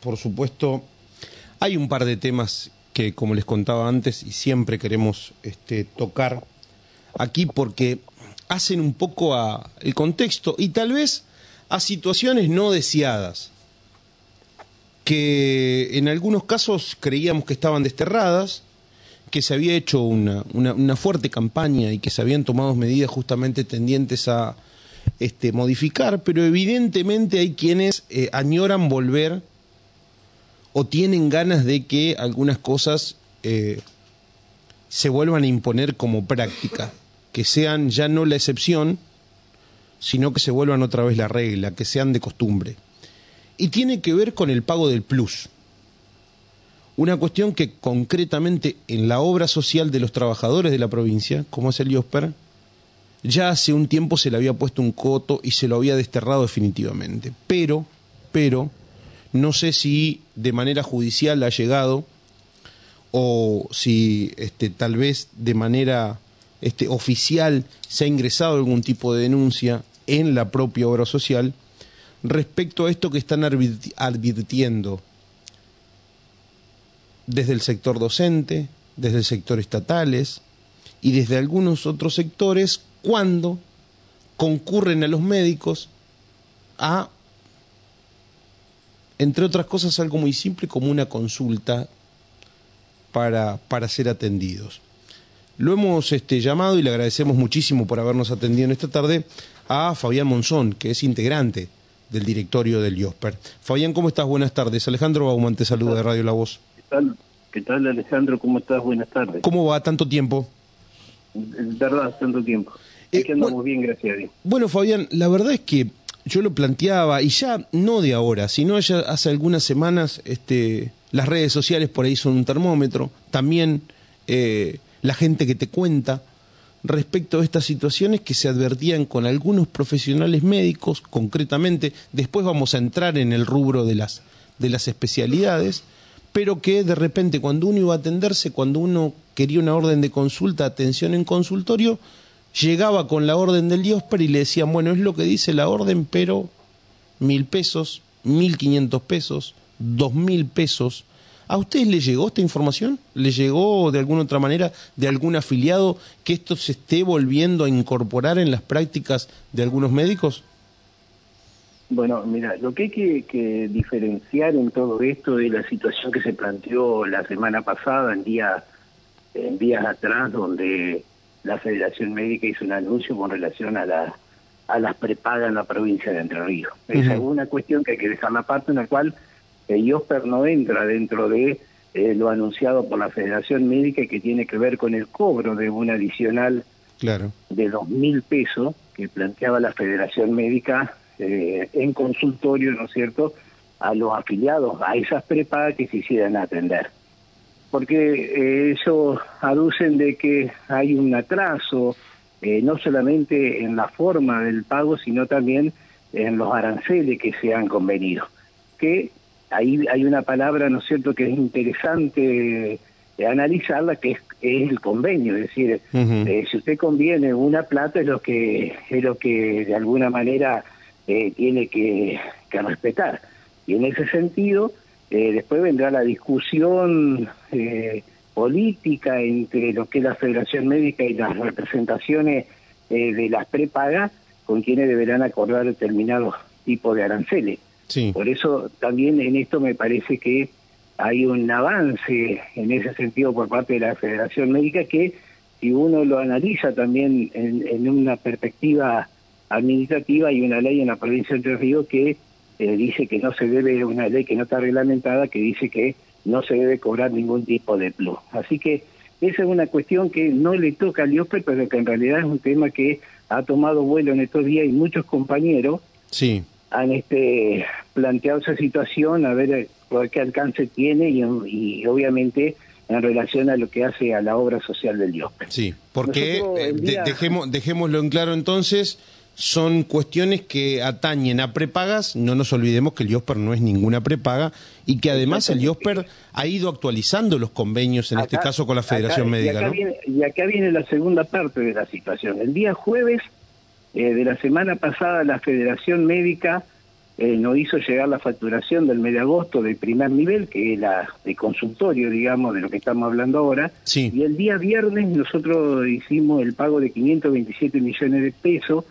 por supuesto, hay un par de temas que, como les contaba antes, y siempre queremos este, tocar aquí porque hacen un poco a el contexto y tal vez a situaciones no deseadas que en algunos casos creíamos que estaban desterradas, que se había hecho una, una, fuerte campaña y que se habían tomado medidas justamente tendientes a este, modificar, pero evidentemente hay quienes eh, añoran volver o tienen ganas de que algunas cosas eh, se vuelvan a imponer como práctica, que sean ya no la excepción, sino que se vuelvan otra vez la regla, que sean de costumbre. Y tiene que ver con el pago del plus. Una cuestión que concretamente en la obra social de los trabajadores de la provincia, como es el IOSPER, ya hace un tiempo se le había puesto un coto y se lo había desterrado definitivamente. Pero, pero, no sé si de manera judicial ha llegado o si este, tal vez de manera este, oficial se ha ingresado algún tipo de denuncia en la propia obra social respecto a esto que están advirtiendo desde el sector docente, desde el sector estatales y desde algunos otros sectores cuando concurren a los médicos a entre otras cosas, algo muy simple como una consulta para, para ser atendidos. Lo hemos este, llamado y le agradecemos muchísimo por habernos atendido en esta tarde a Fabián Monzón, que es integrante del directorio del IOSPER. Fabián, ¿cómo estás? Buenas tardes. Alejandro Bauman te saluda de Radio La Voz. ¿Qué tal? ¿Qué tal, Alejandro? ¿Cómo estás? Buenas tardes. ¿Cómo va? ¿Tanto tiempo? verdad, tanto tiempo. Es eh, que andamos bien, gracias a Dios. Bueno, Fabián, la verdad es que yo lo planteaba, y ya no de ahora, sino ya hace algunas semanas, este, las redes sociales por ahí son un termómetro, también eh, la gente que te cuenta respecto a estas situaciones que se advertían con algunos profesionales médicos, concretamente, después vamos a entrar en el rubro de las, de las especialidades, pero que de repente cuando uno iba a atenderse, cuando uno quería una orden de consulta, atención en consultorio, llegaba con la orden del Diosper y le decían, bueno, es lo que dice la orden, pero mil pesos, mil quinientos pesos, dos mil pesos. ¿A ustedes le llegó esta información? ¿Le llegó de alguna otra manera de algún afiliado que esto se esté volviendo a incorporar en las prácticas de algunos médicos? Bueno, mira, lo que hay que, que diferenciar en todo esto de la situación que se planteó la semana pasada, en, día, en días atrás, donde la Federación Médica hizo un anuncio con relación a la a las prepagas en la provincia de Entre Ríos. Esa es una cuestión que hay que dejar la parte en la cual el IOSPER no entra dentro de eh, lo anunciado por la Federación Médica y que tiene que ver con el cobro de un adicional claro. de dos mil pesos que planteaba la Federación Médica eh, en consultorio, ¿no es cierto?, a los afiliados a esas prepagas que se hicieran atender porque eh, ellos aducen de que hay un atraso, eh, no solamente en la forma del pago, sino también en los aranceles que se han convenido. Que ahí hay una palabra, ¿no es cierto?, que es interesante eh, analizarla, que es, el convenio, es decir, si usted conviene una plata es lo que es lo que de alguna manera tiene que, que respetar. Y en ese sentido, eh, después vendrá la discusión eh, política entre lo que es la Federación Médica y las representaciones eh, de las prepagas con quienes deberán acordar determinados tipos de aranceles. Por eso también en esto me parece que hay un avance en ese sentido por parte de la Federación Médica que si uno lo analiza también en, en una perspectiva administrativa hay una ley en la provincia de Entre Ríos que eh, dice que no se debe, una ley que no está reglamentada, que dice que no se debe cobrar ningún tipo de plus. Así que esa es una cuestión que no le toca al IOPE, pero que en realidad es un tema que ha tomado vuelo en estos días y muchos compañeros sí. han este, planteado esa situación a ver qué alcance tiene y, obviamente en relación a lo que hace a la obra social del IOPE. Sí, porque eh, dejemos, dejémoslo en claro entonces, son cuestiones que atañen a prepagas. No nos olvidemos que el IOSPER no es ninguna prepaga y que además el IOSPER ha ido actualizando los convenios, en este caso con la Federación Médica. Y acá, viene, y acá viene la segunda parte de la situación. El día jueves eh, de la semana pasada, la Federación Médica eh, nos hizo llegar la facturación del mes de agosto del primer nivel, que es la de consultorio, digamos, de lo que estamos hablando ahora. Y el día viernes nosotros hicimos el pago de 527 millones de pesos,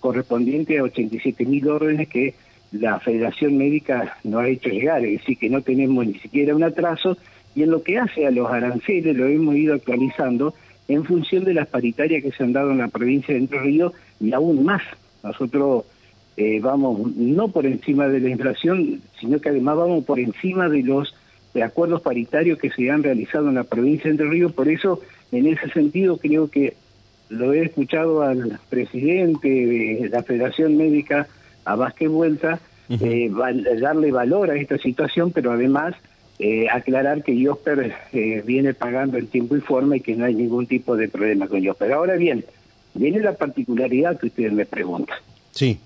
correspondiente a 87 mil órdenes que la Federación Médica nos ha hecho llegar, es decir, que no tenemos ni siquiera un atraso, y en lo que hace a los aranceles lo hemos ido actualizando en función de las paritarias que se han dado en la provincia de Entre Ríos y aún más. Nosotros eh, vamos no por encima de la inflación, sino que además vamos por encima de los acuerdos paritarios que se han realizado en la provincia de Entre Ríos. Por eso, en ese sentido, creo que lo he escuchado al presidente de la Federación Médica, a Vázquez Vuelta, eh, darle valor a esta situación, pero además eh, aclarar que Yosper viene pagando en tiempo y forma y que no hay ningún tipo de problema con Yosper. Ahora bien, viene la particularidad que ustedes me preguntan. Sí.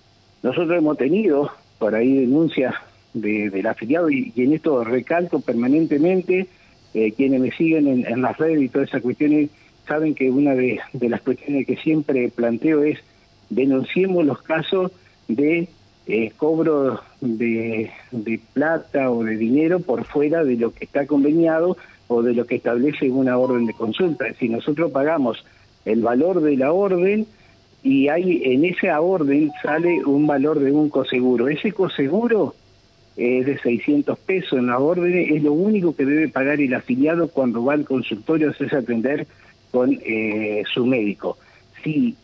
Nosotros hemos tenido por ahí denuncias de, del afiliado y, en esto recalco permanentemente, eh, quienes me siguen en, las redes y todas esas cuestiones saben que una de, las cuestiones que siempre planteo es denunciemos los casos de eh, cobro de, plata o de dinero por fuera de lo que está conveniado o de lo que establece una orden de consulta. Si nosotros pagamos el valor de la orden, y hay en esa orden sale un valor de un coseguro. Ese coseguro es de 600 pesos en la orden, es lo único que debe pagar el afiliado cuando va al consultorio a hacerse atender con eh, su médico. Si,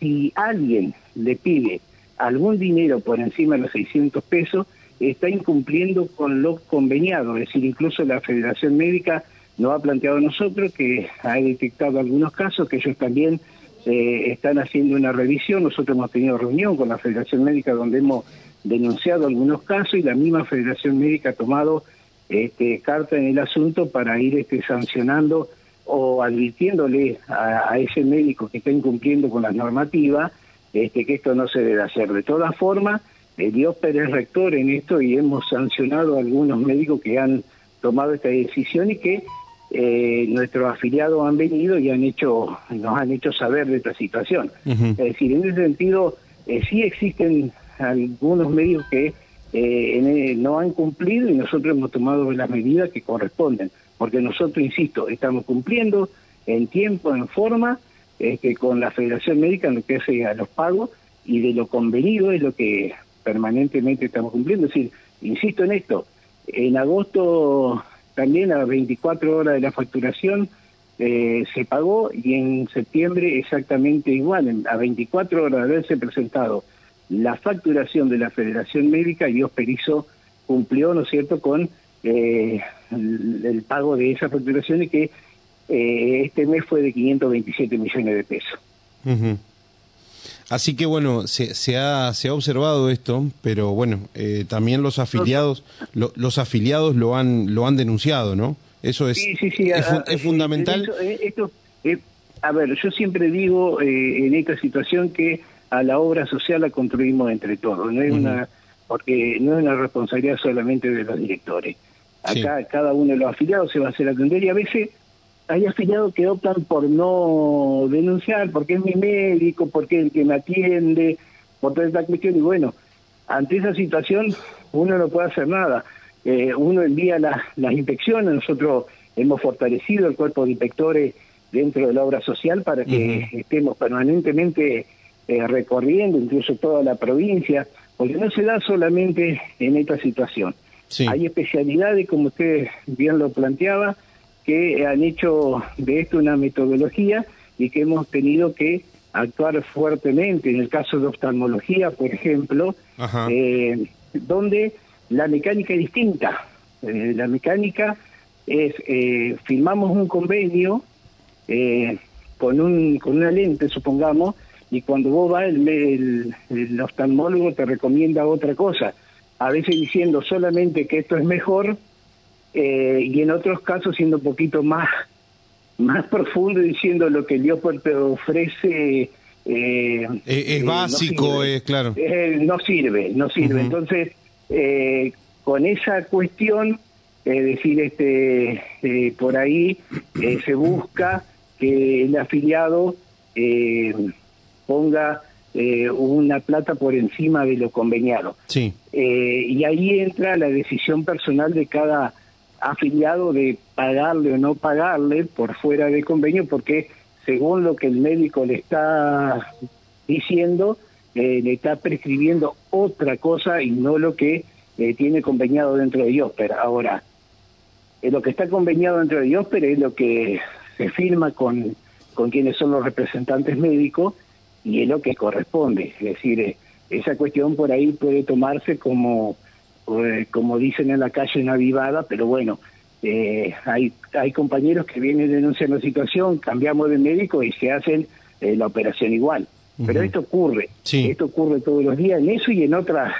si alguien le pide algún dinero por encima de los 600 pesos, está incumpliendo con lo conveniado, es decir, incluso la Federación Médica nos ha planteado a nosotros que ha detectado algunos casos que ellos también eh, están haciendo una revisión. Nosotros hemos tenido reunión con la Federación Médica donde hemos denunciado algunos casos y la misma Federación Médica ha tomado este, carta en el asunto para ir este, sancionando o advirtiéndole a, ese médico que está incumpliendo con las normativas este, que esto no se debe hacer. De todas formas, eh, Dios Pérez rector en esto y hemos sancionado a algunos médicos que han tomado esta decisión y que eh, nuestros afiliados han venido y han hecho, nos han hecho saber de esta situación. Es decir, en ese sentido, eh, sí existen algunos medios que eh, no han cumplido y nosotros hemos tomado las medidas que corresponden, porque nosotros, insisto, estamos cumpliendo en tiempo, en forma, este, con la Federación Médica en lo que hace a los pagos y de lo convenido es lo que permanentemente estamos cumpliendo. Es decir, insisto en esto, en agosto también a 24 horas de la facturación eh, se pagó y en septiembre exactamente igual, a 24 horas de haberse presentado la facturación de la Federación Médica y Osperizo cumplió, ¿no es cierto?, con eh, el, pago de esa facturación y que eh, este mes fue de 527 millones de pesos. Así que bueno, se, se, ha, se ha observado esto, pero bueno, eh, también los afiliados, los afiliados lo han, lo han denunciado, ¿no? Eso es, es, fundamental. esto, eh, a ver, yo siempre digo eh, en esta situación que a la obra social la construimos entre todos, no es una, porque no es una responsabilidad solamente de los directores. Acá cada uno de los afiliados se va a hacer atender y a veces hay afiliados que optan por no denunciar, porque es mi médico, porque es el que me atiende, por toda esta cuestión. Y bueno, ante esa situación uno no puede hacer nada. Eh, uno envía las inspecciones, nosotros hemos fortalecido el cuerpo de inspectores dentro de la obra social para que estemos permanentemente eh, recorriendo incluso toda la provincia, porque no se da solamente en esta situación. Hay especialidades, como usted bien lo planteaba, que han hecho de esto una metodología y que hemos tenido que actuar fuertemente. En el caso de oftalmología, por ejemplo, eh, donde la mecánica es distinta. Eh, la mecánica es, eh, firmamos un convenio eh, con, un, con una lente, supongamos, y cuando vos vas, el, el oftalmólogo te recomienda otra cosa. A veces diciendo solamente que esto es mejor, eh, y en otros casos siendo un poquito más, más profundo diciendo lo que Dios te ofrece. Eh, es, básico, es claro. no sirve, no sirve. Entonces, eh, con esa cuestión, es decir, este, por ahí se busca que el afiliado ponga eh, una plata por encima de lo conveniado. Sí. Eh, y ahí entra la decisión personal de cada afiliado de pagarle o no pagarle por fuera de convenio, porque según lo que el médico le está diciendo, eh, le está prescribiendo otra cosa y no lo que eh, tiene conveniado dentro de IOSPER. Ahora, lo que está conveniado dentro de IOSPER es lo que se firma con, con quienes son los representantes médicos y es lo que corresponde. Es decir, eh, esa cuestión por ahí puede tomarse como, eh, como dicen en la calle, una vivada, pero bueno, eh, hay, hay compañeros que vienen denunciando la situación, cambiamos de médico y se hacen eh, la operación igual. Pero esto ocurre, Sí. esto ocurre todos los días en eso y en otras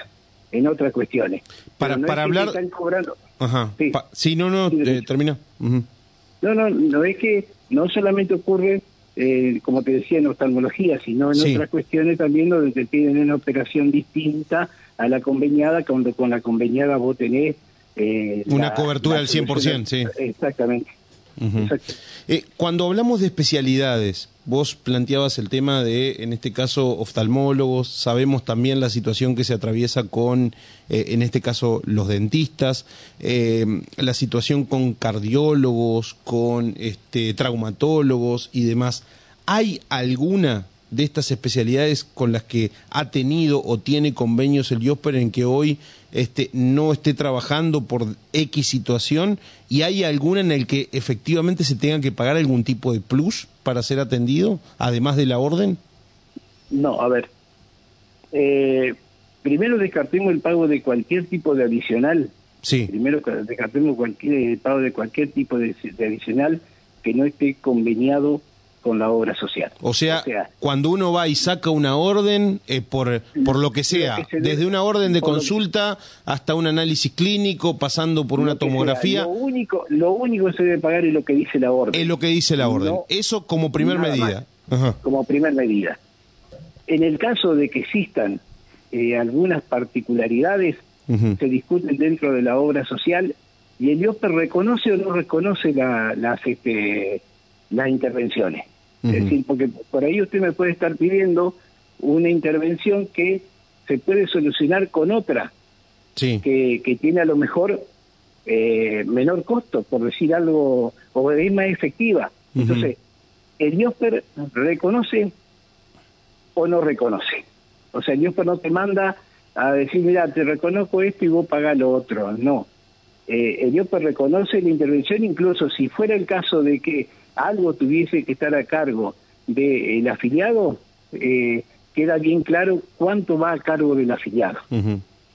en otras cuestiones. Para- no para es hablar- están cobrando. Ajá. Sí. Pa- sí, no, no, Sí, eh, termina. No, no, no es que no solamente ocurre, eh, como te decía, en oftalmología, sino en Sí. otras cuestiones también donde te piden una operación distinta a la conveniada, cuando con la conveniada vos tenés... eh, Una la- cobertura la al 100%, sí. Exactamente. Eh, cuando hablamos de especialidades, vos planteabas el tema de, en este caso, oftalmólogos, sabemos también la situación que se atraviesa con, eh, en este caso, los dentistas, eh, la situación con cardiólogos, con este, traumatólogos y demás. ¿Hay alguna de estas especialidades con las que ha tenido o tiene convenios el IOSPER en que hoy este, no esté trabajando por X situación y hay alguna en el que efectivamente se tenga que pagar algún tipo de plus para ser atendido, además de la orden? No, a ver. Eh, primero descartemos el pago de cualquier tipo de adicional Sí, Primero descartemos cualquier el pago de cualquier tipo de, de adicional que no esté conveniado con la obra social. o sea, cuando uno va y saca una orden, eh, por, por lo que sea, que se desde una orden de consulta hasta un análisis clínico, pasando por una sea, tomografía, Lo único, lo único que se debe pagar es lo que dice la orden. es lo que dice la orden. No, Eso como primer medida. Ajá. como primer medida. En el caso de que existan eh, algunas particularidades, Ujú. se discuten dentro de la obra social y el IOPER reconoce o no reconoce la- las este, las intervenciones. Es decir, porque por ahí usted me puede estar pidiendo una intervención que se puede solucionar con otra, Sí. que, que tiene a lo mejor eh, menor costo, por decir algo, o es más efectiva. Entonces, el IOSPER reconoce o no reconoce. O sea, el IOSPER no te manda a decir, mira, te reconozco esto y vos pagás lo otro. No. Eh, el IOSPER reconoce la intervención, incluso si fuera el caso de que algo tuviese que estar a cargo del afiliado, eh, queda bien claro cuánto va a cargo del afiliado.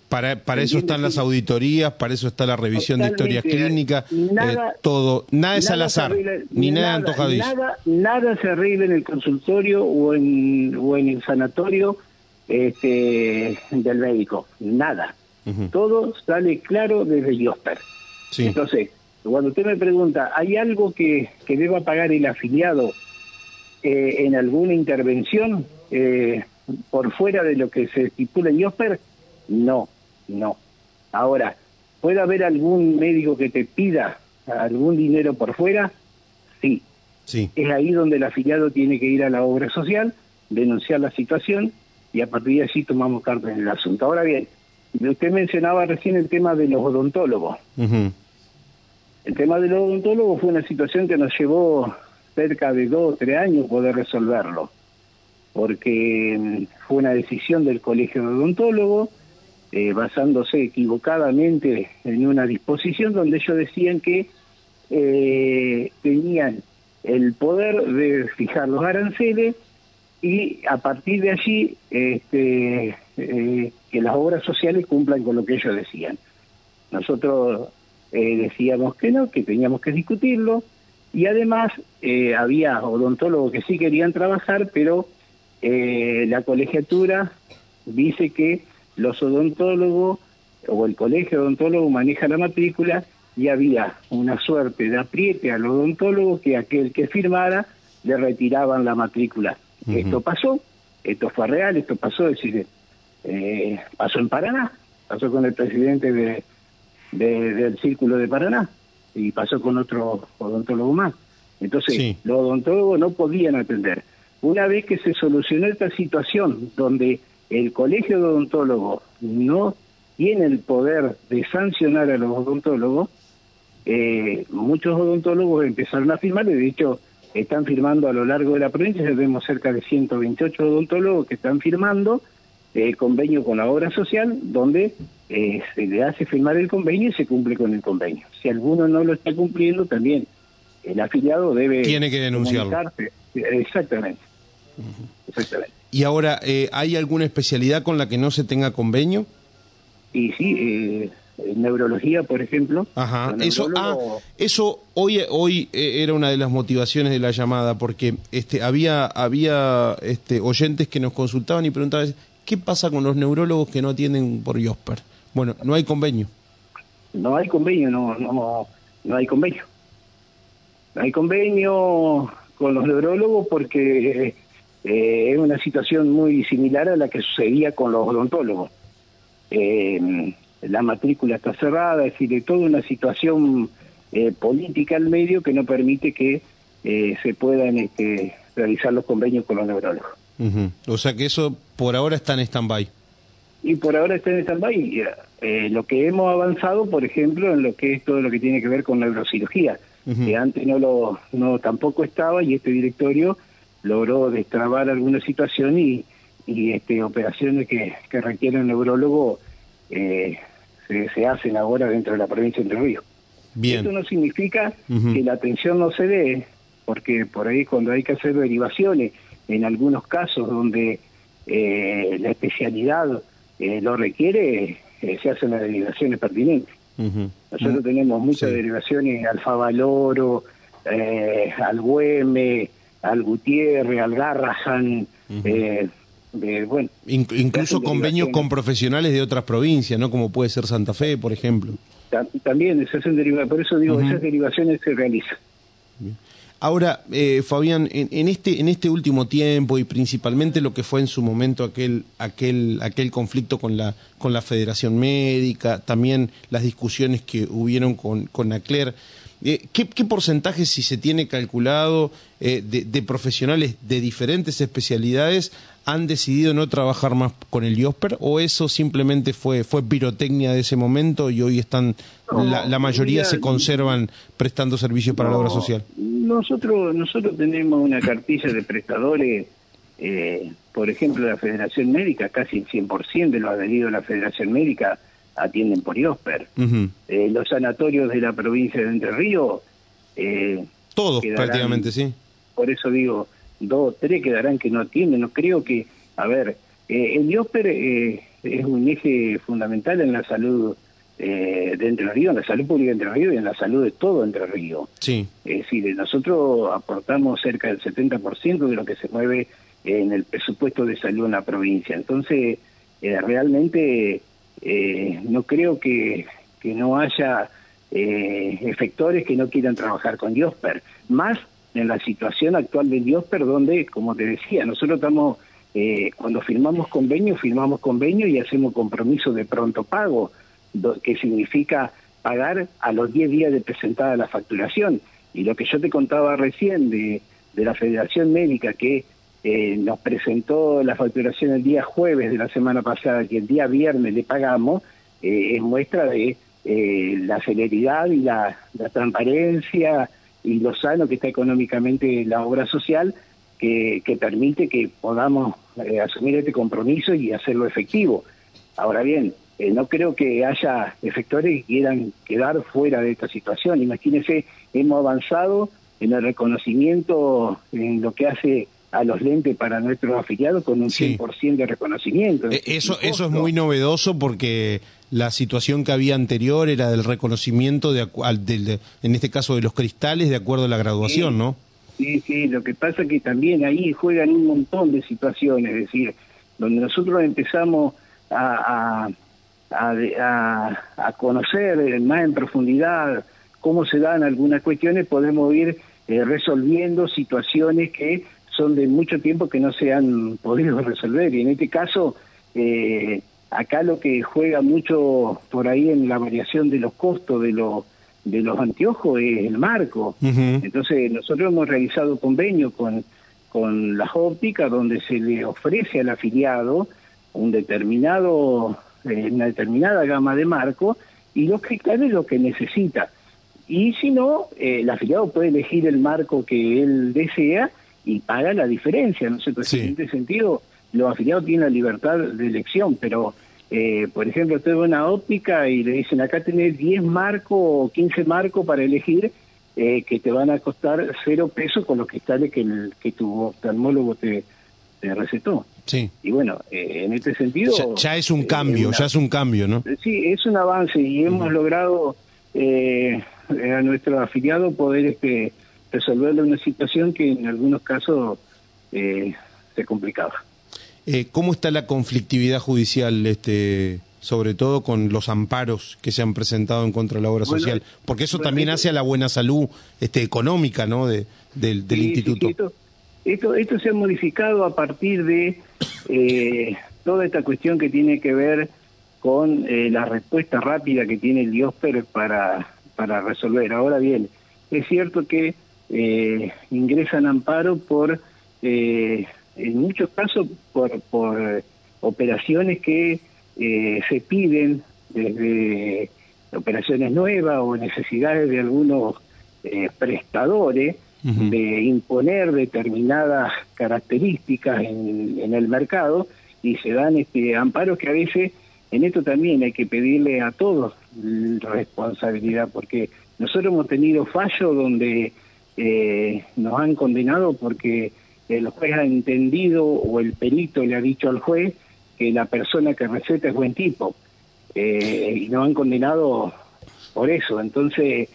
Para, para eso están las auditorías, para eso está la revisión de historias clínicas, Nada- eh, todo, nada es al Nada azar, arregla- ni nada, antojadizo. Nada, nada se arregla en el consultorio o en, o en el sanatorio este, del médico. Nada. Todo sale claro desde el IOSPER. Sí. Entonces, cuando usted me pregunta, ¿hay algo que, que deba pagar el afiliado eh, en alguna intervención eh, por fuera de lo que se estipula en IOSPER? No, no. Ahora, ¿puede haber algún médico que te pida algún dinero por fuera? Sí. Sí. Es ahí donde el afiliado tiene que ir a la obra social, denunciar la situación y a partir de allí tomamos cartas en el asunto. Ahora bien, usted mencionaba recién el tema de los odontólogos. El tema de los odontólogos fue una situación que nos llevó cerca de dos o tres años poder resolverlo, porque mm, fue una decisión del Colegio de Odontólogos, eh, basándose equivocadamente en una disposición donde ellos decían que eh, tenían el poder de fijar los aranceles y a partir de allí este, eh, que las obras sociales cumplan con lo que ellos decían. Nosotros eh, decíamos que no, que teníamos que discutirlo y además eh, había odontólogos que sí querían trabajar, pero la colegiatura dice que los odontólogos o el colegio odontólogo maneja la matrícula y había una suerte de apriete al odontólogo que aquel que firmara le retiraban la matrícula. Esto pasó, esto fue real, esto pasó, es decir, eh, pasó en Paraná, pasó con el presidente de, de- del Círculo de Paraná y pasó con otro odontólogo más. Entonces, Sí. los odontólogos no podían atender. una vez que se solucionó esta situación donde el colegio de odontólogos no tiene el poder de sancionar a los odontólogos, eh, muchos odontólogos empezaron a firmar, y de hecho están firmando a lo largo de la provincia, vemos cerca de 128 odontólogos que están firmando eh, convenio con la obra social, donde eh, se le hace firmar el convenio y se cumple con el convenio. Si alguno no lo está cumpliendo, también el afiliado debe... Tiene que denunciarlo. Exactamente. Exactamente. ¿Y ahora eh, hay alguna especialidad con la que no se tenga convenio? Y sí, eh, neurología, por ejemplo. Ajá. Eso, ah, eso hoy, hoy eh, era una de las motivaciones de la llamada, porque este, había, había este, oyentes que nos consultaban y preguntaban, ¿qué pasa con los neurólogos que no atienden por IOSPER? Bueno, no hay convenio. No hay convenio, no, no, no hay convenio. No hay convenio con los neurólogos porque eh, es una situación muy similar a la que sucedía con los odontólogos. Eh, la matrícula está cerrada, es decir, hay toda una situación eh, política al medio que no permite que se puedan este, realizar los convenios con los neurólogos. O sea que eso por ahora está en stand-by. Y por ahora está en stand-by. lo que hemos avanzado, por ejemplo, en lo que es todo lo que tiene que ver con neurocirugía que antes no lo no tampoco estaba y este directorio logró destrabar alguna situación y, y este operaciones que, que requieren neurólogo eh, se, hacen ahora dentro de la provincia de Entre Ríos. Bien. Esto no significa que la atención no se dé, porque por ahí cuando hay que hacer derivaciones, en algunos casos donde eh, la especialidad eh, lo requiere, se hacen las derivaciones pertinentes. Nosotros tenemos muchas derivaciones al Favaloro, eh, al Güeme, al Gutiérrez, al Garrahan, eh, bueno. incluso convenios con profesionales de otras provincias, ¿no? Como puede ser Santa Fe, por ejemplo. También se hacen derivaciones, por eso digo, esas derivaciones se realizan. Ahora, eh, Fabián, en, este en este último tiempo y principalmente lo que fue en su momento aquel aquel aquel conflicto con la con la Federación Médica, también las discusiones que hubieron con con ACLER, eh, ¿qué, porcentaje, si se tiene calculado, eh, de, profesionales de diferentes especialidades han decidido no trabajar más con el IOSPER o eso simplemente fue, fue pirotecnia de ese momento y hoy están, la, mayoría se conservan prestando servicios para la obra social? Nosotros, nosotros tenemos una cartilla de prestadores, eh, por ejemplo, la Federación Médica, casi el 100% de los adheridos a la Federación Médica atienden por IOSPER. Eh, los sanatorios de la provincia de Entre Ríos... Eh, Todos prácticamente, sí. Por eso digo, dos o tres quedarán que no atienden. No creo que, a ver, eh, el IOSPER eh, es un eje fundamental en la salud de Entre Ríos, en la salud pública de Entre Ríos y en la salud de todo Entre Ríos. Sí. Es decir, nosotros aportamos cerca del 70% de lo que se mueve en el presupuesto de salud en la provincia. Entonces, realmente eh, no creo que, que no haya eh, efectores que no quieran trabajar con Diosper, más en la situación actual de Diosper, donde, como te decía, nosotros estamos, eh, cuando firmamos convenio, firmamos convenio y hacemos compromiso de pronto pago, que significa pagar a los 10 días de presentada la facturación. Y lo que yo te contaba recién de, de la Federación Médica, que eh, nos presentó la facturación el día jueves de la semana pasada, que el día viernes le pagamos, eh, es muestra de eh, la celeridad y la, transparencia y lo sano que está económicamente la obra social, que, que permite que podamos asumir este compromiso y hacerlo efectivo. Ahora bien, no creo que haya efectores que quieran quedar fuera de esta situación. Imagínense, hemos avanzado en el reconocimiento en lo que hace a los lentes para nuestros afiliados con un 100% de reconocimiento. Eh, eso, eso es muy novedoso porque la situación que había anterior era del reconocimiento, de, en este caso de los cristales, de acuerdo a la graduación, ¿no? Sí, sí, lo que pasa es que también ahí juegan un montón de situaciones, es decir, donde nosotros empezamos a, a, a conocer más en profundidad cómo se dan algunas cuestiones, podemos ir eh, resolviendo situaciones que son de mucho tiempo que no se han podido resolver. Y en este caso, eh, acá lo que juega mucho por ahí en la variación de los costos de los de los anteojos es el marco. Entonces, nosotros hemos realizado convenio con, con las ópticas donde se le ofrece al afiliado un determinado, eh, una determinada gama de marco y los cristales lo que necesita. Y si no, eh, el afiliado puede elegir el marco que él desea y paga la diferencia. ¿no sé, En este sentido, los afiliados tienen la libertad de elección, pero, eh, por ejemplo, va a una óptica y le dicen, acá tenés 10 marcos o 15 marcos para elegir, eh, que te van a costar cero pesos con los cristales que, el, que tu oftalmólogo te, recetó. Sí. Y bueno, eh, en este sentido... Ya, es un cambio, ya es un cambio, ¿no? Sí, es un avance y hemos logrado a nuestro afiliado poder este, resolverle una situación que en algunos casos se complicaba. Eh, ¿Cómo está la conflictividad judicial, este, sobre todo con los amparos que se han presentado en contra de la obra social? Porque eso también hace a la buena salud este, económica ¿no? de, del, instituto. esto, esto, se ha modificado a partir de eh, toda esta cuestión que tiene que ver con eh, la respuesta rápida que tiene el Diosper para, para resolver. Ahora bien, es cierto que ingresan amparo por en muchos casos por, por operaciones que eh, se piden desde operaciones nuevas o necesidades de algunos eh, prestadores de imponer determinadas características en, en, el mercado y se dan este amparos que a veces en esto también hay que pedirle a todos responsabilidad porque nosotros hemos tenido fallos donde eh, nos han condenado porque el juez ha entendido o el perito le ha dicho al juez que la persona que receta es buen tipo eh, y no han condenado por eso. Entonces,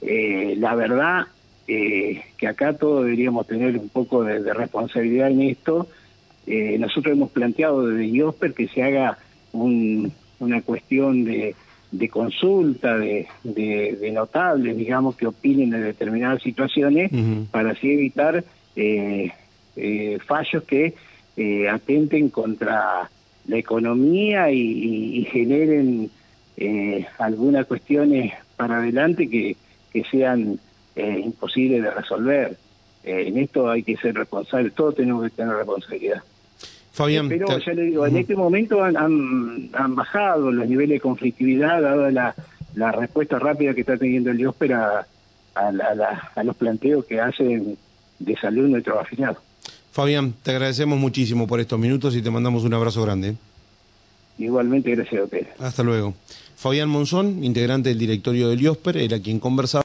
eh, la verdad eh, que acá todos deberíamos tener un poco de, responsabilidad en esto. nosotros hemos planteado desde IOSPER que se haga una cuestión de, consulta de, notables, digamos, que opinen de determinadas situaciones para así evitar eh, eh, fallos que eh, atenten contra la economía y, generen eh, algunas cuestiones para adelante que, que sean eh, imposibles de resolver. en esto hay que ser responsables, todos tenemos que tener responsabilidad. Fabián, pero ya le digo, en este momento han, han, bajado los niveles de conflictividad, dada la, la respuesta rápida que está teniendo el IOSPER a, a, los planteos que hacen de salud nuestros afiliados. Fabián, te agradecemos muchísimo por estos minutos y te mandamos un abrazo grande. Igualmente, gracias a ustedes. Hasta luego. Fabián Monzón, integrante del directorio del IOSPER, era quien conversaba.